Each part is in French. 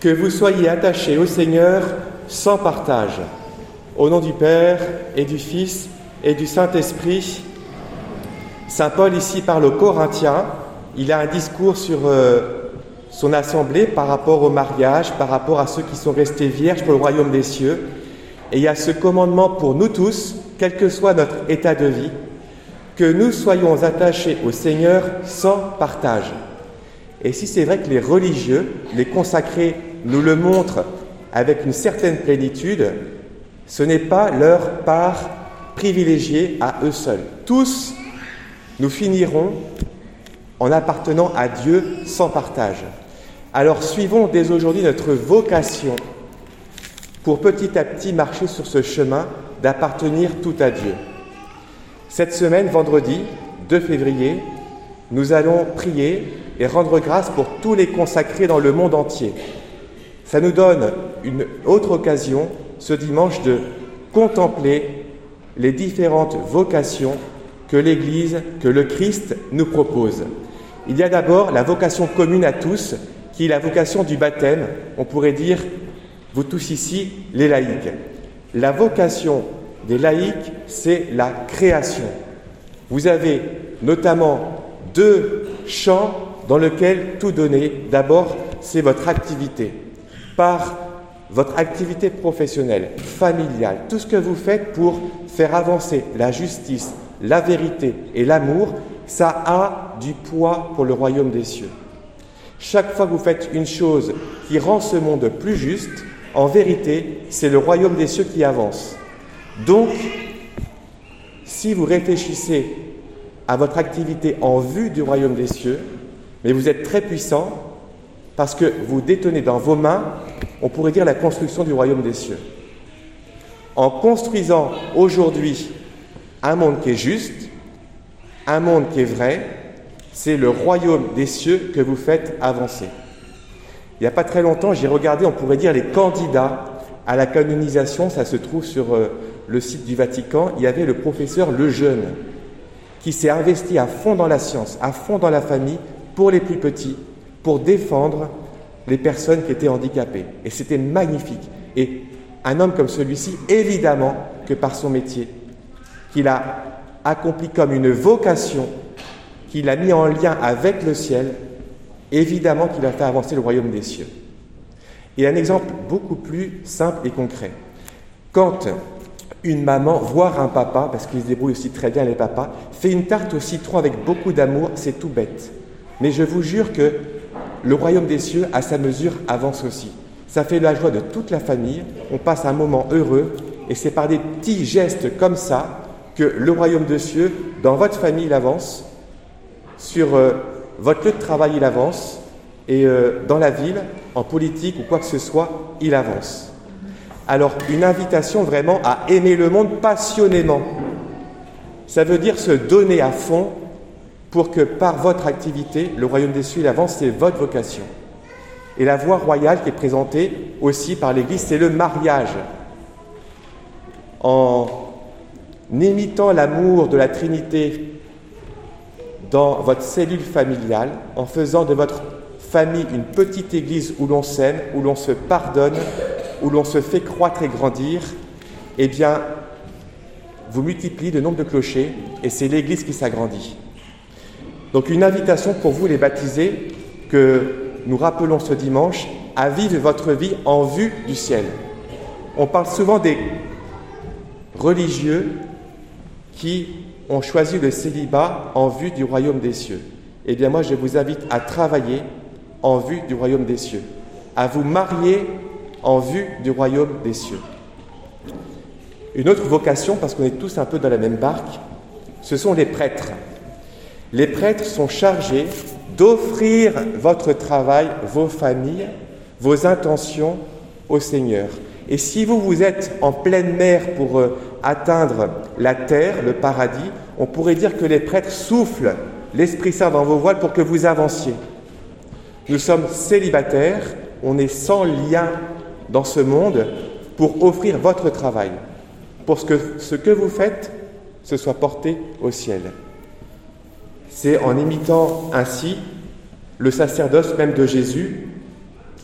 Que vous soyez attachés au Seigneur sans partage. Au nom du Père et du Fils et du Saint-Esprit, Saint Paul ici parle aux Corinthiens. Il a un discours sur euh, son assemblée par rapport au mariage, par rapport à ceux qui sont restés vierges pour le royaume des cieux. Et il y a ce commandement pour nous tous, quel que soit notre état de vie, que nous soyons attachés au Seigneur sans partage. Et si c'est vrai que les religieux, les consacrés, nous le montrent avec une certaine plénitude, ce n'est pas leur part privilégiée à eux seuls. Tous, nous finirons en appartenant à Dieu sans partage. Alors suivons dès aujourd'hui notre vocation pour petit à petit marcher sur ce chemin d'appartenir tout à Dieu. Cette semaine, vendredi 2 février, nous allons prier et rendre grâce pour tous les consacrés dans le monde entier. Ça nous donne une autre occasion ce dimanche de contempler les différentes vocations que l'Église, que le Christ nous propose. Il y a d'abord la vocation commune à tous, qui est la vocation du baptême. On pourrait dire, vous tous ici, les laïcs. La vocation des laïcs, c'est la création. Vous avez notamment deux champs dans lesquels tout donner. D'abord, c'est votre activité. Par votre activité professionnelle, familiale, tout ce que vous faites pour faire avancer la justice, la vérité et l'amour, ça a du poids pour le royaume des cieux. Chaque fois que vous faites une chose qui rend ce monde plus juste, en vérité, c'est le royaume des cieux qui avance. Donc, si vous réfléchissez à votre activité en vue du royaume des cieux, mais vous êtes très puissant parce que vous détenez dans vos mains, on pourrait dire, la construction du royaume des cieux. En construisant aujourd'hui un monde qui est juste, un monde qui est vrai, c'est le royaume des cieux que vous faites avancer. Il n'y a pas très longtemps, j'ai regardé, on pourrait dire, les candidats à la canonisation, ça se trouve sur euh, le site du Vatican, il y avait le professeur Lejeune, qui s'est investi à fond dans la science, à fond dans la famille, pour les plus petits, pour défendre les personnes qui étaient handicapées. Et c'était magnifique. Et un homme comme celui-ci, évidemment que par son métier, qu'il a accompli comme une vocation, qu'il a mis en lien avec le ciel, évidemment qu'il a fait avancer le royaume des cieux. Et un exemple beaucoup plus simple et concret. Quand une maman, voire un papa, parce qu'ils se débrouillent aussi très bien les papas, fait une tarte au citron avec beaucoup d'amour, c'est tout bête. Mais je vous jure que le royaume des cieux, à sa mesure, avance aussi. Ça fait la joie de toute la famille, on passe un moment heureux, et c'est par des petits gestes comme ça que le royaume des cieux, dans votre famille, il avance, sur euh, votre lieu de travail, il avance, et euh, dans la ville, en politique ou quoi que ce soit, il avance. Alors, une invitation vraiment à aimer le monde passionnément. Ça veut dire se donner à fond pour que par votre activité, le royaume des cieux avance, c'est votre vocation. Et la voie royale qui est présentée aussi par l'Église, c'est le mariage. En imitant l'amour de la Trinité dans votre cellule familiale, en faisant de votre famille une petite Église où l'on s'aime, où l'on se pardonne, où l'on se fait croître et grandir, eh bien, vous multipliez le nombre de clochers et c'est l'Église qui s'agrandit. Donc une invitation pour vous les baptisés que nous rappelons ce dimanche à vivre votre vie en vue du ciel. On parle souvent des religieux qui ont choisi le célibat en vue du royaume des cieux. Eh bien moi je vous invite à travailler en vue du royaume des cieux, à vous marier en vue du royaume des cieux. Une autre vocation, parce qu'on est tous un peu dans la même barque, ce sont les prêtres. Les prêtres sont chargés d'offrir votre travail, vos familles, vos intentions au Seigneur. Et si vous, vous êtes en pleine mer pour euh, atteindre la terre, le paradis, on pourrait dire que les prêtres soufflent l'Esprit Saint dans vos voiles pour que vous avanciez. Nous sommes célibataires, on est sans lien dans ce monde pour offrir votre travail, pour que ce que vous faites, se soit porté au ciel. C'est en imitant ainsi le sacerdoce même de Jésus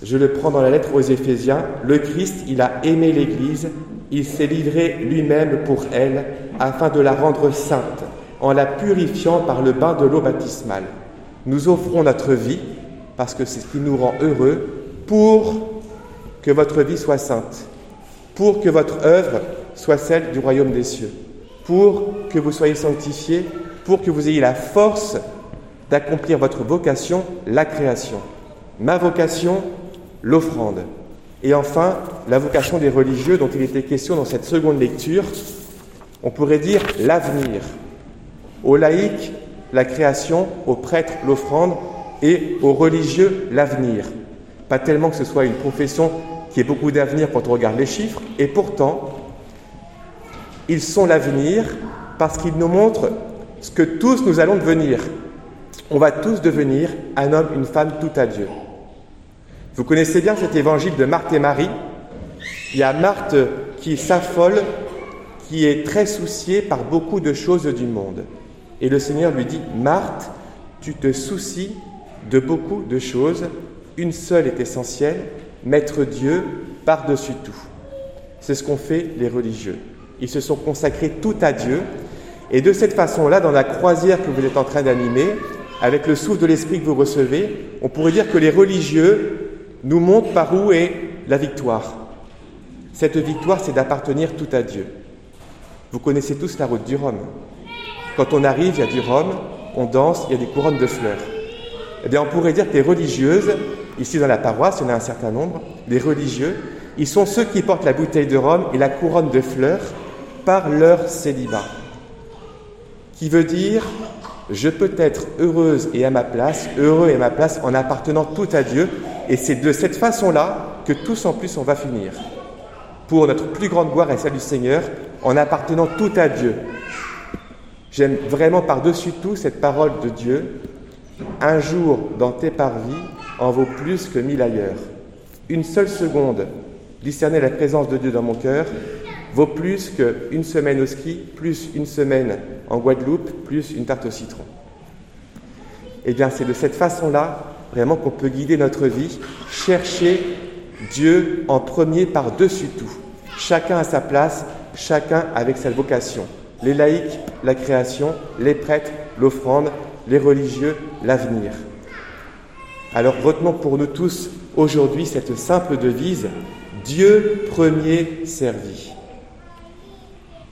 Je le prends dans la lettre aux Éphésiens. Le Christ, il a aimé l'Église, il s'est livré lui-même pour elle, afin de la rendre sainte, en la purifiant par le bain de l'eau baptismale. Nous offrons notre vie, parce que c'est ce qui nous rend heureux, pour que votre vie soit sainte, pour que votre œuvre soit celle du royaume des cieux, pour que vous soyez sanctifiés, pour que vous ayez la force d'accomplir votre vocation, la création. Ma vocation, l'offrande. Et enfin, la vocation des religieux dont il était question dans cette seconde lecture, on pourrait dire l'avenir. Aux laïcs, la création, aux prêtres, l'offrande, et aux religieux, l'avenir. Pas tellement que ce soit une profession qui ait beaucoup d'avenir quand on regarde les chiffres, et pourtant, ils sont l'avenir parce qu'ils nous montrent ce que tous nous allons devenir. On va tous devenir un homme, une femme, tout à Dieu. Vous connaissez bien cet évangile de Marthe et Marie. Il y a Marthe qui s'affole, qui est très souciée par beaucoup de choses du monde. Et le Seigneur lui dit, Marthe, tu te soucies de beaucoup de choses, une seule est essentielle, mettre Dieu par-dessus tout. C'est ce qu'ont fait les religieux. Ils se sont consacrés tout à Dieu. Et de cette façon-là, dans la croisière que vous êtes en train d'animer, avec le souffle de l'Esprit que vous recevez, on pourrait dire que les religieux nous montre par où est la victoire. Cette victoire, c'est d'appartenir tout à Dieu. Vous connaissez tous la route du Rhum. Quand on arrive, il y a du Rhum, on danse, il y a des couronnes de fleurs. Eh bien, on pourrait dire que les religieuses, ici dans la paroisse, il y en a un certain nombre, les religieux, ils sont ceux qui portent la bouteille de Rhum et la couronne de fleurs par leur célibat. Qui veut dire, je peux être heureuse et à ma place, heureux et à ma place en appartenant tout à Dieu et c'est de cette façon-là que tous en plus on va finir. Pour notre plus grande gloire et celle du Seigneur, en appartenant tout à Dieu. J'aime vraiment par-dessus tout cette parole de Dieu. Un jour dans tes parvis en vaut plus que mille ailleurs. Une seule seconde, discerner la présence de Dieu dans mon cœur, vaut plus qu'une semaine au ski, plus une semaine en Guadeloupe, plus une tarte au citron. Eh bien, c'est de cette façon-là vraiment qu'on peut guider notre vie, chercher Dieu en premier par-dessus tout. Chacun à sa place, chacun avec sa vocation. Les laïcs, la création, les prêtres, l'offrande, les religieux, l'avenir. Alors retenons pour nous tous aujourd'hui cette simple devise, Dieu premier servi.